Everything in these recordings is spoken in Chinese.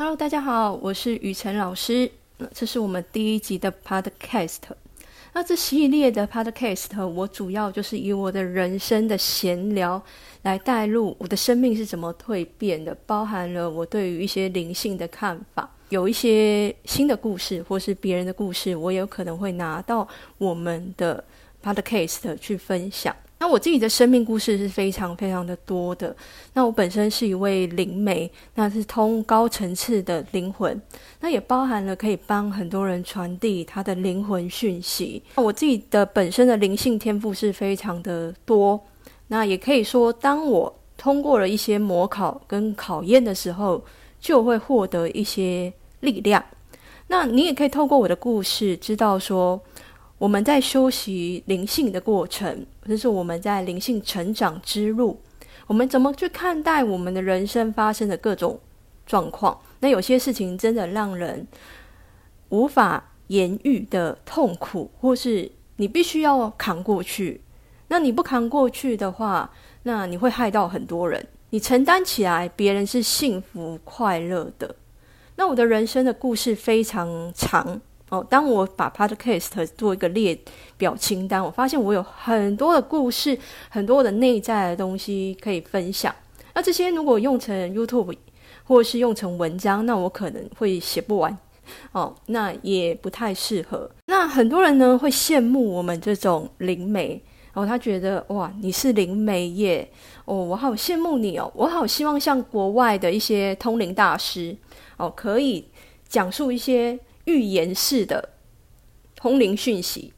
Hello，大家好，我是雨辰老师。那这是我们第一集的 Podcast。那这系列的 Podcast，我主要就是以我的人生的闲聊来带入我的生命是怎么蜕变的，包含了我对于一些灵性的看法，有一些新的故事或是别人的故事，我有可能会拿到我们的 Podcast 去分享。那我自己的生命故事是非常非常的多的。那我本身是一位灵媒，那是通高层次的灵魂，那也包含了可以帮很多人传递他的灵魂讯息。那我自己的本身的灵性天赋是非常的多。那也可以说，当我通过了一些模考跟考验的时候，就会获得一些力量。那你也可以透过我的故事，知道说。我们在修习灵性的过程，这是我们在灵性成长之路。我们怎么去看待我们的人生发生的各种状况？那有些事情真的让人无法言喻的痛苦，或是你必须要扛过去。那你不扛过去的话，那你会害到很多人。你承担起来，别人是幸福快乐的。那我的人生的故事非常长。哦，当我把 Podcast 做一个列表清单，我发现我有很多的故事，很多的内在的东西可以分享。那这些如果用成 YouTube 或是用成文章，那我可能会写不完。哦，那也不太适合。那很多人呢会羡慕我们这种灵媒，然后他觉得哇，你是灵媒耶，哦，我好羡慕你哦，我好希望像国外的一些通灵大师哦，可以讲述一些。预言式的通灵讯息，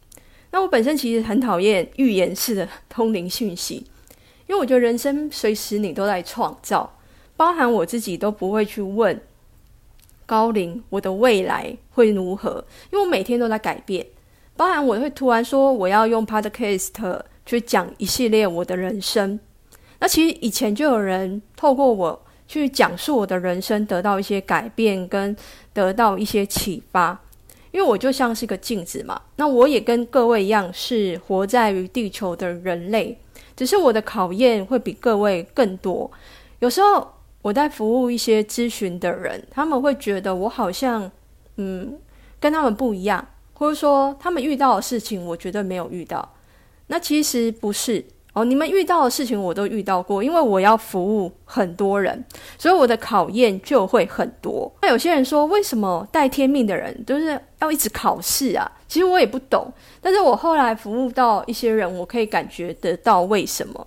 那我本身其实很讨厌预言式的通灵讯息，因为我觉得人生随时你都在创造，包含我自己都不会去问高龄我的未来会如何，因为我每天都在改变，包含我会突然说我要用 Podcast 去讲一系列我的人生，那其实以前就有人透过我。去讲述我的人生，得到一些改变，跟得到一些启发。因为我就像是个镜子嘛，那我也跟各位一样，是活在于地球的人类，只是我的考验会比各位更多。有时候我在服务一些咨询的人，他们会觉得我好像嗯跟他们不一样，或者说他们遇到的事情，我绝对没有遇到。那其实不是。哦，你们遇到的事情我都遇到过，因为我要服务很多人，所以我的考验就会很多。那有些人说，为什么带天命的人都是要一直考试啊？其实我也不懂，但是我后来服务到一些人，我可以感觉得到为什么，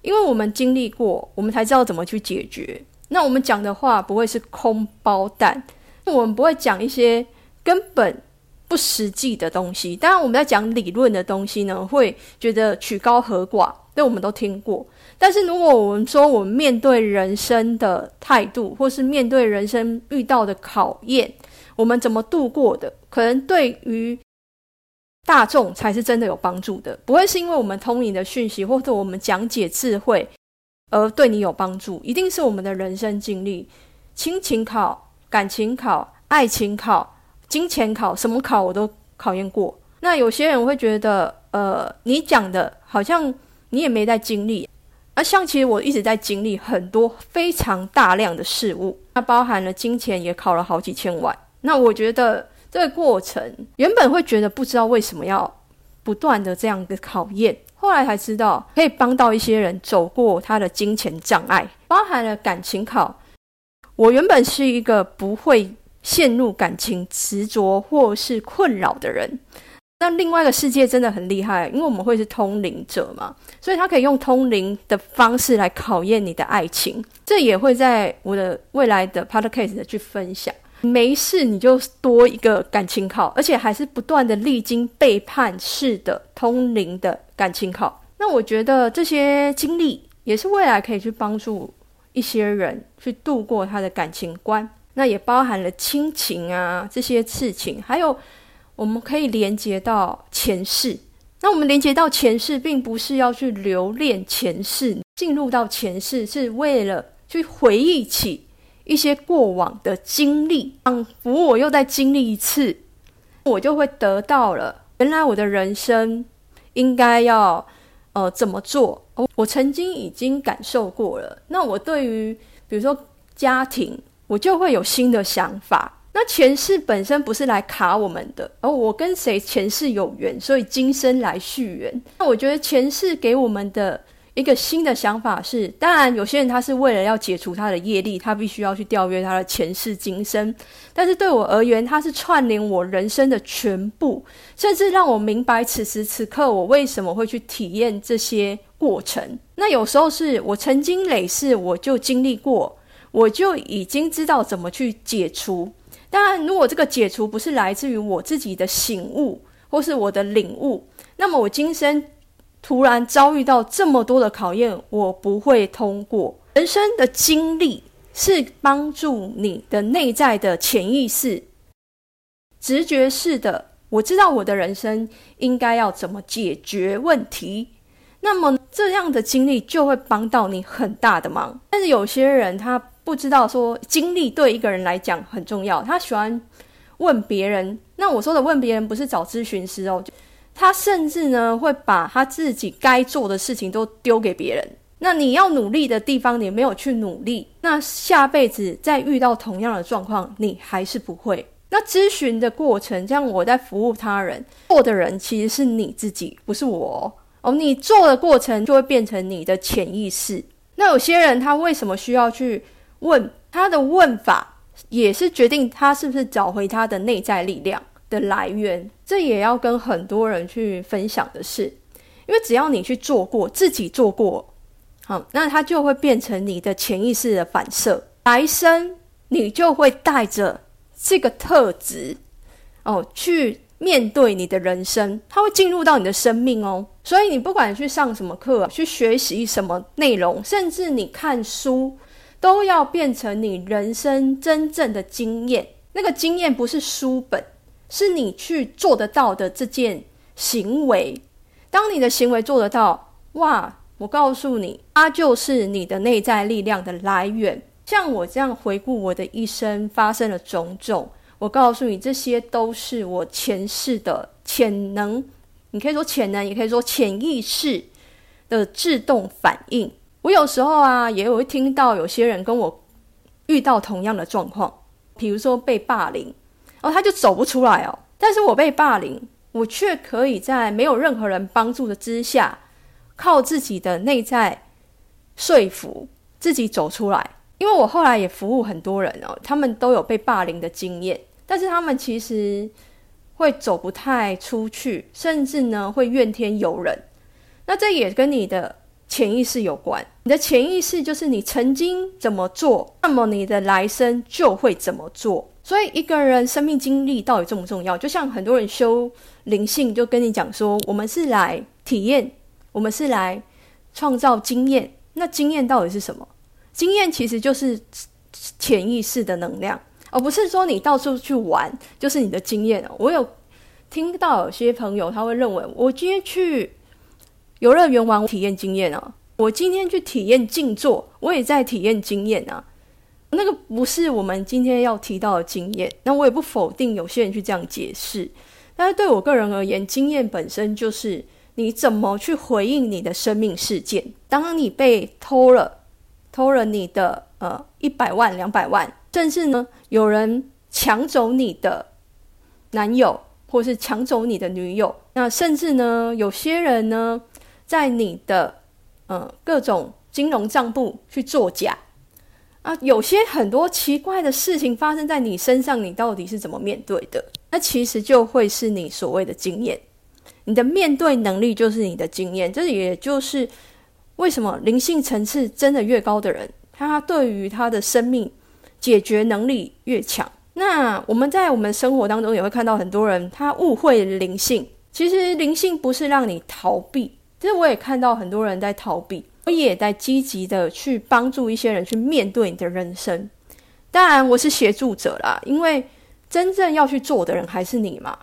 因为我们经历过，我们才知道怎么去解决。那我们讲的话不会是空包蛋，我们不会讲一些根本。不实际的东西，当然我们在讲理论的东西呢，会觉得曲高和寡，这我们都听过。但是如果我们说我们面对人生的态度，或是面对人生遇到的考验，我们怎么度过的，可能对于大众才是真的有帮助的，不会是因为我们通灵的讯息或者我们讲解智慧而对你有帮助，一定是我们的人生经历、亲情考、感情考、爱情考。金钱考什么考我都考验过。那有些人会觉得，呃，你讲的好像你也没在经历。而像其实我一直在经历很多非常大量的事物，它包含了金钱也考了好几千万。那我觉得这个过程原本会觉得不知道为什么要不断的这样的考验，后来才知道可以帮到一些人走过他的金钱障碍，包含了感情考。我原本是一个不会。陷入感情执着或是困扰的人，那另外一个世界真的很厉害，因为我们会是通灵者嘛，所以他可以用通灵的方式来考验你的爱情。这也会在我的未来的 podcast 去分享。没事，你就多一个感情考，而且还是不断的历经背叛式的通灵的感情考。那我觉得这些经历也是未来可以去帮助一些人去度过他的感情观。那也包含了亲情啊这些事情，还有我们可以连接到前世。那我们连接到前世，并不是要去留恋前世，进入到前世是为了去回忆起一些过往的经历，仿佛我又再经历一次，我就会得到了原来我的人生应该要呃怎么做。我曾经已经感受过了。那我对于比如说家庭。我就会有新的想法。那前世本身不是来卡我们的，而我跟谁前世有缘，所以今生来续缘。那我觉得前世给我们的一个新的想法是，当然有些人他是为了要解除他的业力，他必须要去调阅他的前世今生。但是对我而言，它是串联我人生的全部，甚至让我明白此时此刻我为什么会去体验这些过程。那有时候是我曾经累世我就经历过，我就已经知道怎么去解除。当然，如果这个解除不是来自于我自己的醒悟或是我的领悟，那么我今生突然遭遇到这么多的考验，我不会通过。人生的经历是帮助你的内在的潜意识、直觉式的，我知道我的人生应该要怎么解决问题。那么这样的经历就会帮到你很大的忙。但是有些人他。不知道说经历对一个人来讲很重要，他喜欢问别人。那我说的问别人不是找咨询师哦，他甚至呢会把他自己该做的事情都丢给别人。那你要努力的地方你没有去努力，那下辈子再遇到同样的状况，你还是不会。那咨询的过程，像我在服务他人，做的人其实是你自己，不是我哦。你做的过程就会变成你的潜意识。那有些人他为什么需要去？问他的问法，也是决定他是不是找回他的内在力量的来源。这也要跟很多人去分享的是，因为只要你去做过，自己做过，好，那它就会变成你的潜意识的反射。来生你就会带着这个特质哦，去面对你的人生，它会进入到你的生命哦。所以你不管去上什么课，去学习什么内容，甚至你看书。都要变成你人生真正的经验。那个经验不是书本，是你去做得到的这件行为。当你的行为做得到，哇！我告诉你，它就是你的内在力量的来源。像我这样回顾我的一生发生了种种，我告诉你，这些都是我前世的潜能。你可以说潜能，也可以说潜意识的自动反应。我有时候啊，也会听到有些人跟我遇到同样的状况，比如说被霸凌，然后他就走不出来哦。但是我被霸凌，我却可以在没有任何人帮助的之下，靠自己的内在说服自己走出来。因为我后来也服务很多人哦，他们都有被霸凌的经验，但是他们其实会走不太出去，甚至呢会怨天尤人。那这也跟你的。潜意识有关，你的潜意识就是你曾经怎么做，那么你的来生就会怎么做。所以一个人生命经历到底重不重要？就像很多人修灵性，就跟你讲说，我们是来体验，我们是来创造经验。那经验到底是什么？经验其实就是潜意识的能量，而不是说你到处去玩就是你的经验。我有听到有些朋友他会认为，我今天去。游乐园玩体验经验啊！我今天去体验静坐，我也在体验经验啊。那个不是我们今天要提到的经验。那我也不否定有些人去这样解释，但是对我个人而言，经验本身就是你怎么去回应你的生命事件。当你被偷了，偷了你的呃一百万、两百万，甚至呢有人抢走你的男友，或是抢走你的女友，那甚至呢有些人呢。在你的呃各种金融账簿去作假啊，有些很多奇怪的事情发生在你身上，你到底是怎么面对的？那其实就会是你所谓的经验，你的面对能力就是你的经验。这也就是为什么灵性层次真的越高的人，他对于他的生命解决能力越强。那我们在我们生活当中也会看到很多人，他误会灵性，其实灵性不是让你逃避。其实我也看到很多人在逃避，我也在积极的去帮助一些人去面对你的人生。当然，我是协助者啦，因为真正要去做的人还是你嘛，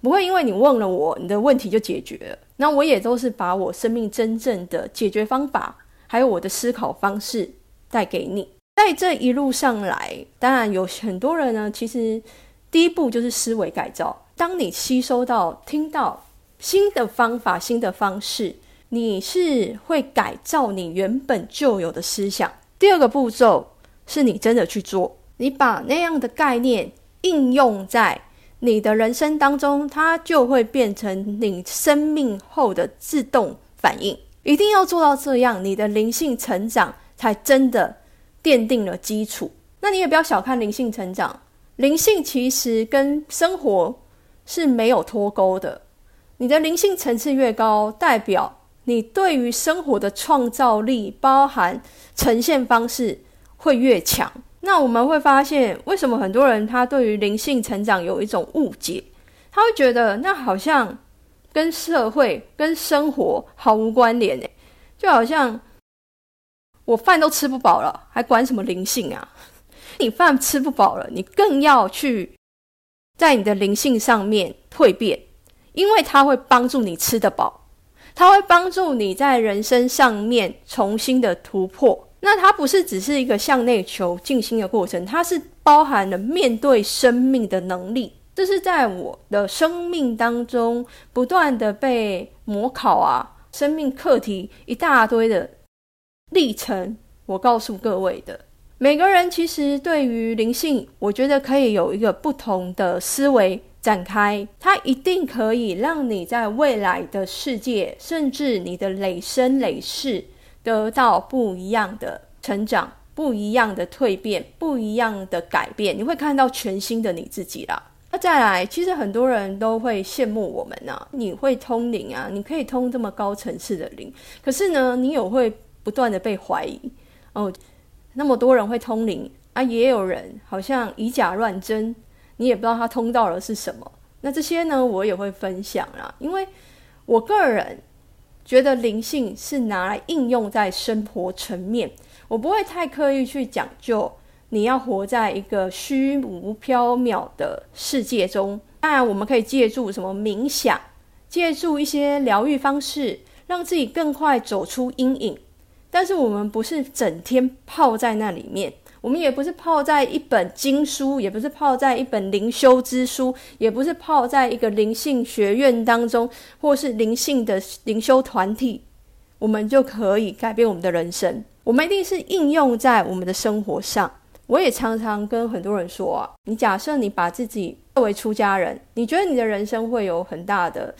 不会因为你问了我，你的问题就解决了。那我也都是把我生命真正的解决方法，还有我的思考方式带给你。在这一路上来，当然有很多人呢，其实第一步就是思维改造。当你吸收到、听到。新的方法、新的方式，你是会改造你原本就有的思想。第二个步骤是你真的去做，你把那样的概念应用在你的人生当中，它就会变成你生命后的自动反应。一定要做到这样，你的灵性成长才真的奠定了基础。那你也不要小看灵性成长，灵性其实跟生活是没有脱钩的。你的灵性层次越高，代表你对于生活的创造力，包含呈现方式会越强。那我们会发现，为什么很多人他对于灵性成长有一种误解？他会觉得那好像跟社会、跟生活毫无关联诶，就好像我饭都吃不饱了，还管什么灵性啊？你饭吃不饱了，你更要去在你的灵性上面蜕变。因为它会帮助你吃得饱，它会帮助你在人生上面重新的突破。那它不是只是一个向内求静心的过程，它是包含了面对生命的能力。这是在我的生命当中不断的被模考啊，生命课题一大堆的历程。我告诉各位的，每个人其实对于灵性，我觉得可以有一个不同的思维。展开，它一定可以让你在未来的世界，甚至你的累生累世，得到不一样的成长、不一样的蜕变、不一样的改变。你会看到全新的你自己啦。那再来，其实很多人都会羡慕我们呐，你会通灵啊，你可以通这么高层次的灵。可是呢，你有会不断的被怀疑哦。那么多人会通灵啊，也有人好像以假乱真。你也不知道它通道了是什么，那这些呢，我也会分享啦。因为我个人觉得灵性是拿来应用在生活层面，我不会太刻意去讲究你要活在一个虚无缥缈的世界中。当然，我们可以借助什么冥想，借助一些疗愈方式，让自己更快走出阴影。但是，我们不是整天泡在那里面。我们也不是泡在一本经书，也不是泡在一本灵修之书，也不是泡在一个灵性学院当中，或是灵性的灵修团体，我们就可以改变我们的人生。我们一定是应用在我们的生活上。我也常常跟很多人说啊，你假设你把自己作为出家人，你觉得你的人生会有很大的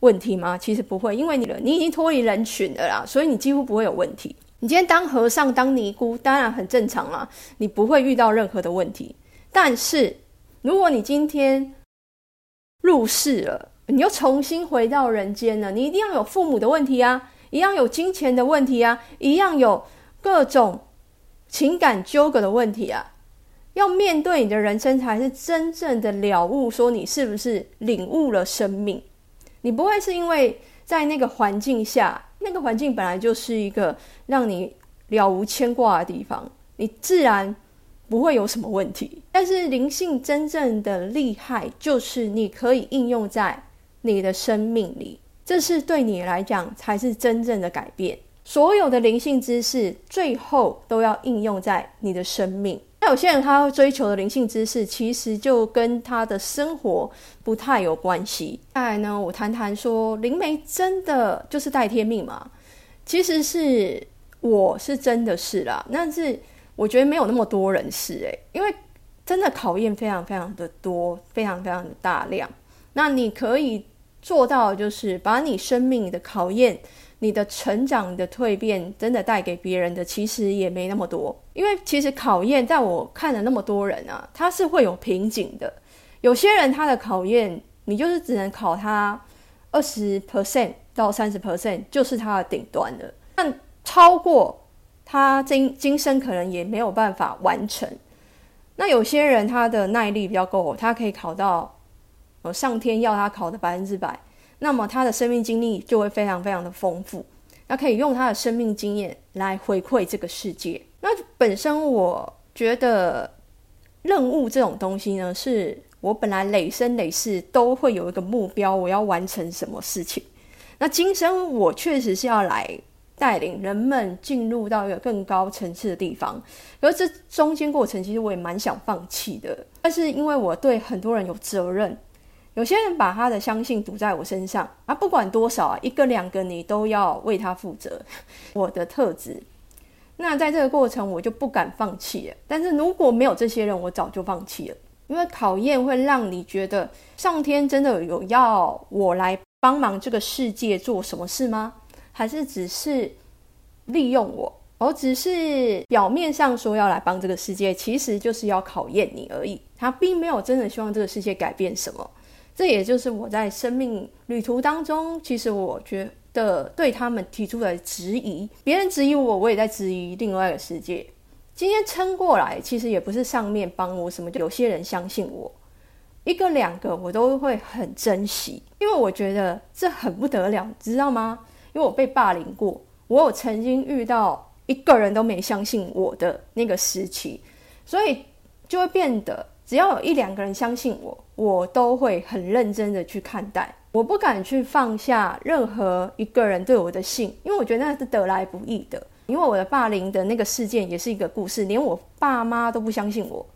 问题吗？其实不会，因为你你已经脱离人群了啦，所以你几乎不会有问题。你今天当和尚当尼姑，当然很正常啊，你不会遇到任何的问题。但是，如果你今天入世了，你又重新回到人间了，你一定要有父母的问题啊，一样有金钱的问题啊，一样有各种情感纠葛的问题啊。要面对你的人生，才是真正的了悟，说你是不是领悟了生命。你不会是因为在那个环境下。那个环境本来就是一个让你了无牵挂的地方，你自然不会有什么问题。但是灵性真正的厉害，就是你可以应用在你的生命里，这是对你来讲才是真正的改变。所有的灵性知识，最后都要应用在你的生命。那有些人他追求的灵性知识，其实就跟他的生活不太有关系。再来呢，我谈谈说灵媒真的就是带天命吗？其实是我是真的是啦，但是我觉得没有那么多人是诶，因为真的考验非常非常的多，非常非常的大量。那你可以做到，就是把你生命的考验。你的成长的蜕变真的带给别人的其实也没那么多，因为其实考验在我看了那么多人啊，他是会有瓶颈的。有些人他的考验，你就是只能考他二十 percent 到三十 percent，就是他的顶端了。但超过他今今生可能也没有办法完成。那有些人他的耐力比较够，他可以考到呃上天要他考的百分之百。那么他的生命经历就会非常非常的丰富，那可以用他的生命经验来回馈这个世界。那本身我觉得任务这种东西呢，是我本来累生累世都会有一个目标，我要完成什么事情。那今生我确实是要来带领人们进入到一个更高层次的地方，而这中间过程其实我也蛮想放弃的，但是因为我对很多人有责任。有些人把他的相信赌在我身上啊，不管多少啊，一个两个你都要为他负责。我的特质那在这个过程，我就不敢放弃了。但是如果没有这些人，我早就放弃了。因为考验会让你觉得，上天真的有要我来帮忙这个世界做什么事吗？还是只是利用我？我只是表面上说要来帮这个世界，其实就是要考验你而已。他并没有真的希望这个世界改变什么。这也就是我在生命旅途当中，其实我觉得对他们提出的质疑，别人质疑我，我也在质疑另外一个世界。今天撑过来，其实也不是上面帮我什么，有些人相信我，一个两个我都会很珍惜，因为我觉得这很不得了，知道吗？因为我被霸凌过，我有曾经遇到一个人都没相信我的那个时期，所以就会变得。只要有一两个人相信我，我都会很认真的去看待。我不敢去放下任何一个人对我的信，因为我觉得那是得来不易的。因为我的霸凌的那个事件也是一个故事，连我爸妈都不相信我，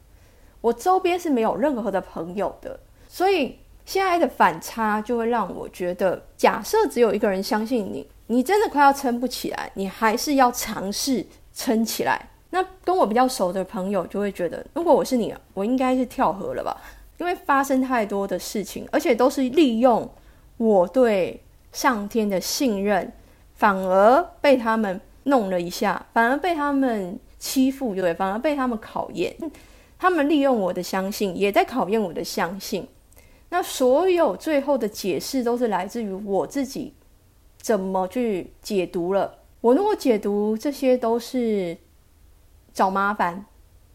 我周边是没有任何的朋友的。所以现在的反差就会让我觉得，假设只有一个人相信你，你真的快要撑不起来，你还是要尝试撑起来。那跟我比较熟的朋友就会觉得，如果我是你，我应该是跳河了吧？因为发生太多的事情，而且都是利用我对上天的信任，反而被他们弄了一下，反而被他们欺负，对，反而被他们考验。他们利用我的相信，也在考验我的相信。那所有最后的解释都是来自于我自己怎么去解读了。我如果解读这些都是。找麻烦，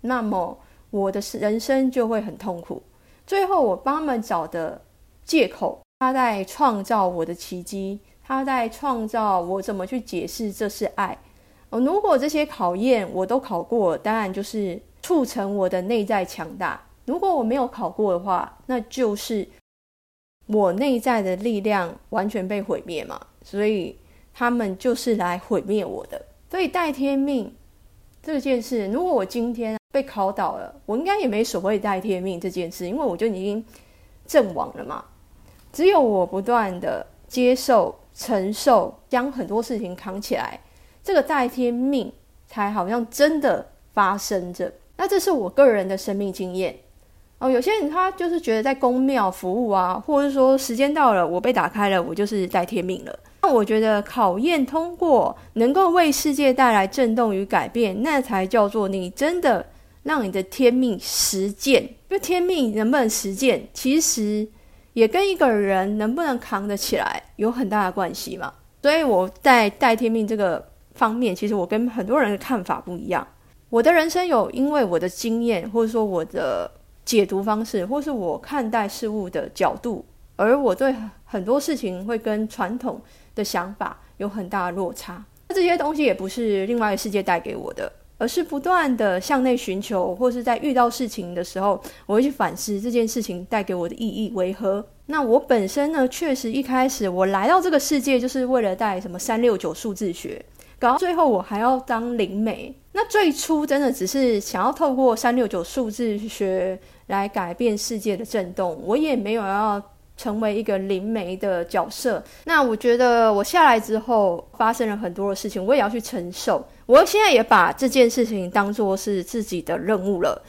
那么我的人生就会很痛苦。最后，我帮他们找的借口，他在创造我的奇迹，他在创造我怎么去解释这是爱。哦，如果这些考验我都考过，当然就是促成我的内在强大。如果我没有考过的话，那就是我内在的力量完全被毁灭嘛。所以他们就是来毁灭我的。所以带天命。这件事，如果我今天被考倒了，我应该也没所谓带天命这件事，因为我就已经阵亡了嘛。只有我不断的接受、承受，将很多事情扛起来，这个代天命才好像真的发生着。那这是我个人的生命经验哦。有些人他就是觉得在宫庙服务啊，或者是说时间到了，我被打开了，我就是带天命了。那我觉得考验通过，能够为世界带来震动与改变，那才叫做你真的让你的天命实践。因为天命能不能实践，其实也跟一个人能不能扛得起来有很大的关系嘛。所以我在带天命这个方面，其实我跟很多人的看法不一样。我的人生有因为我的经验，或者说我的解读方式，或是我看待事物的角度，而我对很多事情会跟传统。的想法有很大的落差，那这些东西也不是另外一个世界带给我的，而是不断的向内寻求，或是在遇到事情的时候，我会去反思这件事情带给我的意义为何。那我本身呢，确实一开始我来到这个世界就是为了带什么三六九数字学，搞到最后我还要当灵媒。那最初真的只是想要透过三六九数字学来改变世界的震动，我也没有要。成为一个灵媒的角色，那我觉得我下来之后发生了很多的事情，我也要去承受。我现在也把这件事情当做是自己的任务了。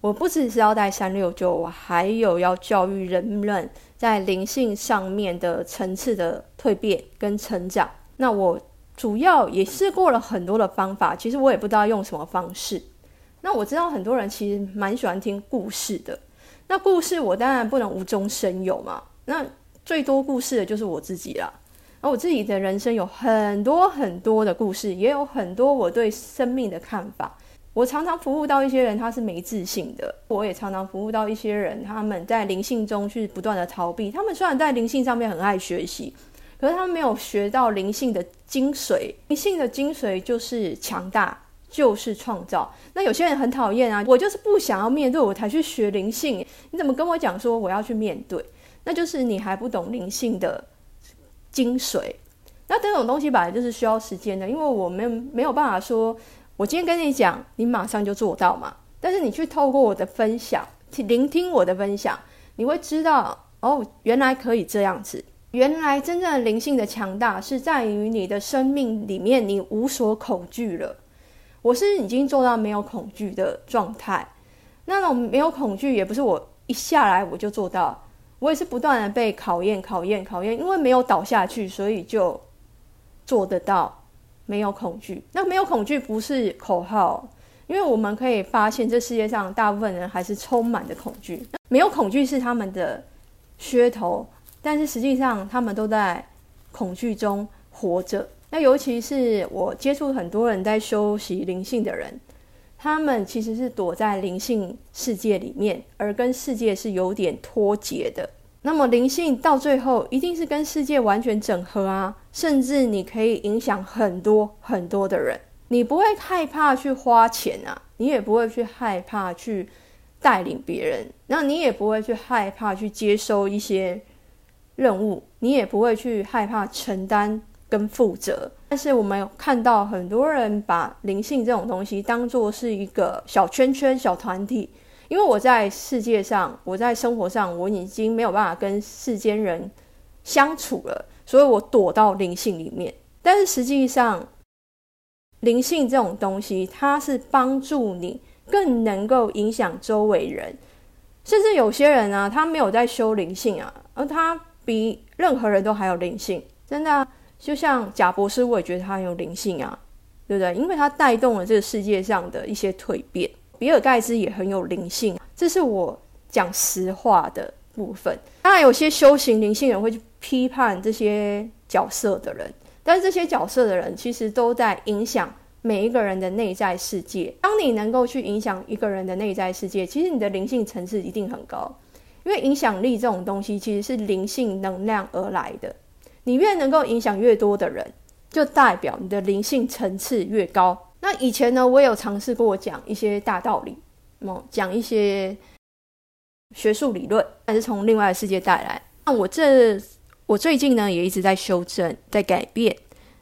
我不只是要带三六九，我还有要教育人们在灵性上面的层次的蜕变跟成长。那我主要也试过了很多的方法，其实我也不知道用什么方式。那我知道很多人其实蛮喜欢听故事的，那故事我当然不能无中生有嘛。那最多故事的就是我自己啦。而我自己的人生有很多很多的故事，也有很多我对生命的看法。我常常服务到一些人，他是没自信的；我也常常服务到一些人，他们在灵性中去不断的逃避。他们虽然在灵性上面很爱学习，可是他们没有学到灵性的精髓。灵性的精髓就是强大，就是创造。那有些人很讨厌啊，我就是不想要面对，我才去学灵性。你怎么跟我讲说我要去面对？那就是你还不懂灵性的精髓。那这种东西本来就是需要时间的，因为我们没有办法说，我今天跟你讲，你马上就做到嘛。但是你去透过我的分享，去聆听我的分享，你会知道，哦，原来可以这样子。原来真正的灵性的强大是在于你的生命里面，你无所恐惧了。我是已经做到没有恐惧的状态。那种没有恐惧，也不是我一下来我就做到，我也是不断的被考验、考验、考验，因为没有倒下去，所以就做得到没有恐惧。那没有恐惧不是口号，因为我们可以发现，这世界上大部分人还是充满的恐惧。没有恐惧是他们的噱头，但是实际上他们都在恐惧中活着。那尤其是我接触很多人在修习灵性的人。他们其实是躲在灵性世界里面，而跟世界是有点脱节的。那么灵性到最后一定是跟世界完全整合啊，甚至你可以影响很多很多的人。你不会害怕去花钱啊，你也不会去害怕去带领别人，那你也不会去害怕去接收一些任务，你也不会去害怕承担。跟负责，但是我们看到很多人把灵性这种东西当做是一个小圈圈、小团体。因为我在世界上，我在生活上，我已经没有办法跟世间人相处了，所以我躲到灵性里面。但是实际上，灵性这种东西，它是帮助你更能够影响周围人，甚至有些人啊，他没有在修灵性啊，而他比任何人都还有灵性，真的。就像贾博士，我也觉得他很有灵性啊，对不对？因为他带动了这个世界上的一些蜕变。比尔盖茨也很有灵性，这是我讲实话的部分。当然，有些修行灵性人会去批判这些角色的人，但是这些角色的人其实都在影响每一个人的内在世界。当你能够去影响一个人的内在世界，其实你的灵性层次一定很高，因为影响力这种东西其实是灵性能量而来的。你越能够影响越多的人，就代表你的灵性层次越高。那以前呢，我有尝试过讲一些大道理，么讲一些学术理论，还是从另外的世界带来。那我这我最近呢，也一直在修正，在改变。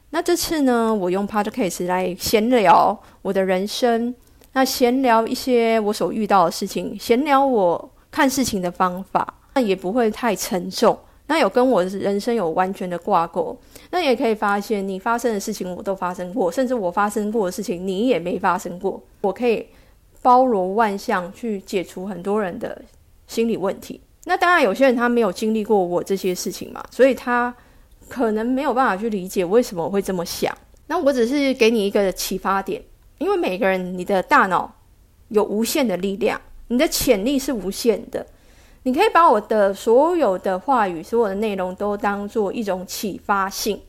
那这次呢，我用 Podcast 来闲聊我的人生，那闲聊一些我所遇到的事情，闲聊我看事情的方法，那也不会太沉重。那有跟我人生有完全的挂钩，那也可以发现你发生的事情我都发生过，甚至我发生过的事情你也没发生过。我可以包罗万象去解除很多人的心理问题。那当然有些人他没有经历过我这些事情嘛，所以他可能没有办法去理解为什么我会这么想。那我只是给你一个启发点，因为每个人你的大脑有无限的力量，你的潜力是无限的。你可以把我的所有的话语、所有的内容都当做一种启发性，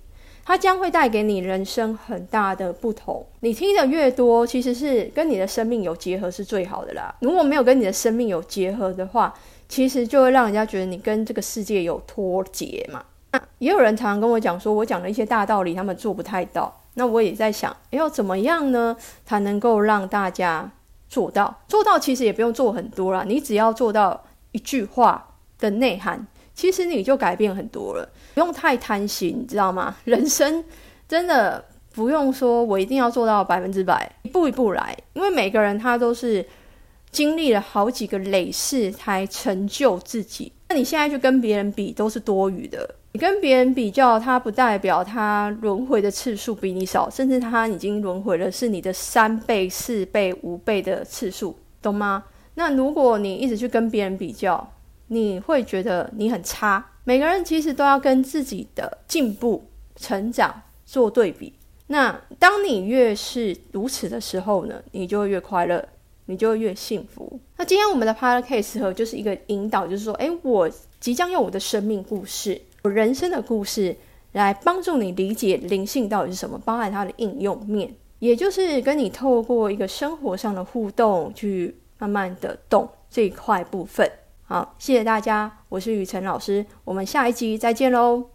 它将会带给你人生很大的不同。你听的越多，其实是跟你的生命有结合是最好的啦。如果没有跟你的生命有结合的话，其实就会让人家觉得你跟这个世界有脱节嘛。那也有人常常跟我讲说，我讲的一些大道理，他们做不太到。那我也在想，要怎么样呢，才能够让大家做到？做到其实也不用做很多啦，你只要做到。一句话的内涵，其实你就改变很多了。不用太贪心，你知道吗？人生真的不用说，我一定要做到百分之百，一步一步来。因为每个人他都是经历了好几个累世才成就自己。那你现在去跟别人比，都是多余的。你跟别人比较，他不代表他轮回的次数比你少，甚至他已经轮回了是你的三倍、四倍、五倍的次数，懂吗？那如果你一直去跟别人比较，你会觉得你很差。每个人其实都要跟自己的进步、成长做对比。那当你越是如此的时候呢，你就会越快乐，你就会越幸福。那今天我们的 podcast 就是一个引导，就是说，诶，我即将用我的生命故事、我人生的故事来帮助你理解灵性到底是什么，包含它的应用面，也就是跟你透过一个生活上的互动去。慢慢的动这一块部分，好，谢谢大家，我是雨辰老师，我们下一集再见喽。